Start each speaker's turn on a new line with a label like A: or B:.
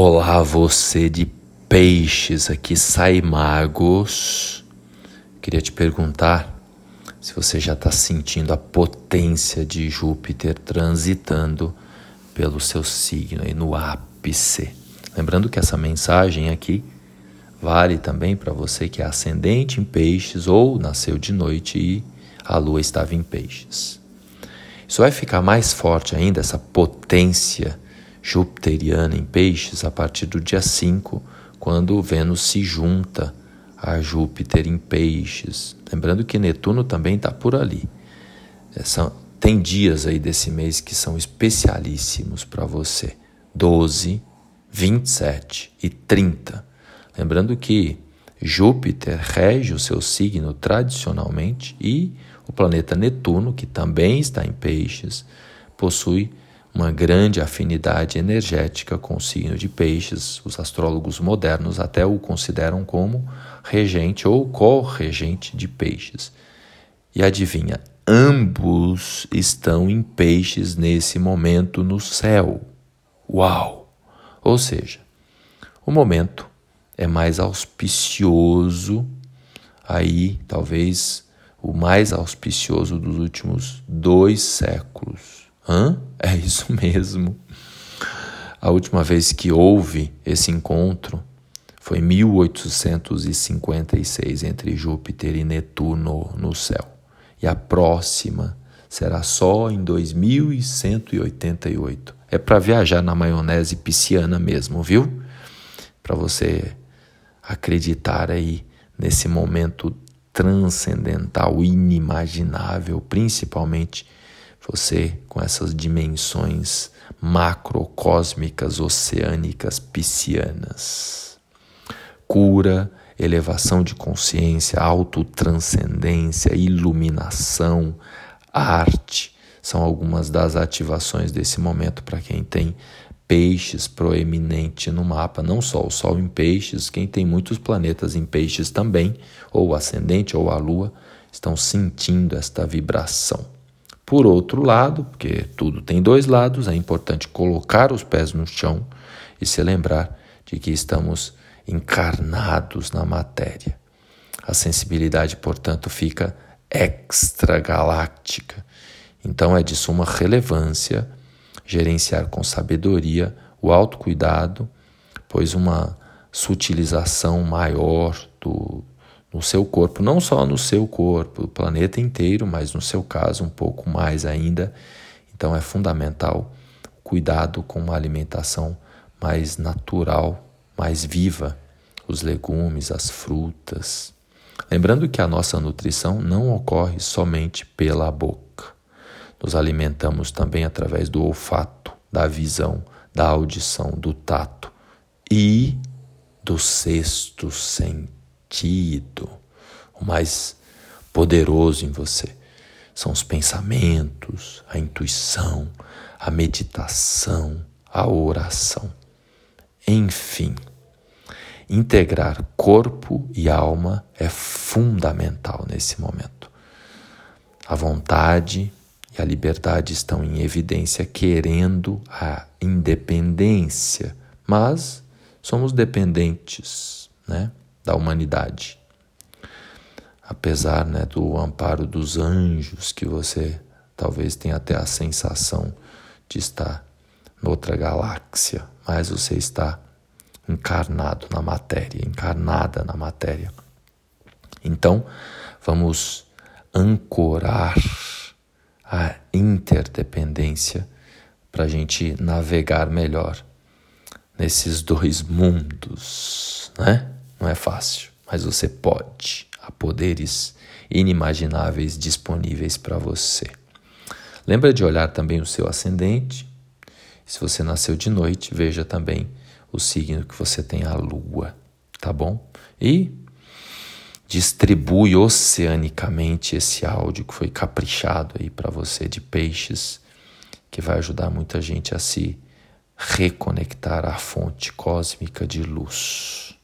A: Olá, você de peixes, aqui sai magos. Queria te perguntar se você já está sentindo a potência de Júpiter transitando pelo seu signo aí no ápice. Lembrando que essa mensagem aqui vale também para você que é ascendente em peixes ou nasceu de noite e a lua estava em peixes. Isso vai ficar mais forte ainda, essa potência jupiteriana em peixes a partir do dia 5, quando Vênus se junta a Júpiter em peixes. Lembrando que Netuno também está por ali. É, são, tem dias aí desse mês que são especialíssimos para você: 12, 27 e 30. Lembrando que Júpiter rege o seu signo tradicionalmente e o planeta Netuno, que também está em peixes, possui uma grande afinidade energética com o signo de Peixes. Os astrólogos modernos até o consideram como regente ou co-regente de Peixes. E adivinha, ambos estão em Peixes nesse momento no céu. Uau! Ou seja, o momento é mais auspicioso, aí talvez o mais auspicioso dos últimos dois séculos. Hã? É isso mesmo. A última vez que houve esse encontro foi em 1856 entre Júpiter e Netuno no céu. E a próxima será só em 2188. É para viajar na maionese pisciana mesmo, viu? Para você acreditar aí nesse momento transcendental, inimaginável, principalmente você com essas dimensões macrocósmicas, oceânicas, piscianas. Cura, elevação de consciência, autotranscendência, iluminação, arte são algumas das ativações desse momento para quem tem peixes proeminente no mapa, não só o Sol em peixes, quem tem muitos planetas em peixes também, ou ascendente ou a lua, estão sentindo esta vibração. Por outro lado, porque tudo tem dois lados, é importante colocar os pés no chão e se lembrar de que estamos encarnados na matéria. A sensibilidade, portanto, fica extragaláctica. Então é de suma relevância gerenciar com sabedoria o autocuidado, pois uma sutilização maior do, no seu corpo, não só no seu corpo, o planeta inteiro, mas no seu caso um pouco mais ainda. Então é fundamental cuidado com uma alimentação mais natural, mais viva, os legumes, as frutas. Lembrando que a nossa nutrição não ocorre somente pela boca. Nos alimentamos também através do olfato, da visão, da audição, do tato e do sexto sentido sentido, o mais poderoso em você. São os pensamentos, a intuição, a meditação, a oração. Enfim, integrar corpo e alma é fundamental nesse momento. A vontade e a liberdade estão em evidência, querendo a independência, mas somos dependentes, né? Da humanidade. Apesar né, do amparo dos anjos, que você talvez tenha até a sensação de estar noutra galáxia, mas você está encarnado na matéria, encarnada na matéria. Então, vamos ancorar a interdependência para a gente navegar melhor nesses dois mundos, né? Não é fácil, mas você pode. Há poderes inimagináveis disponíveis para você. Lembra de olhar também o seu ascendente. Se você nasceu de noite, veja também o signo que você tem a lua, tá bom? E distribui oceanicamente esse áudio que foi caprichado aí para você de peixes, que vai ajudar muita gente a se reconectar à fonte cósmica de luz.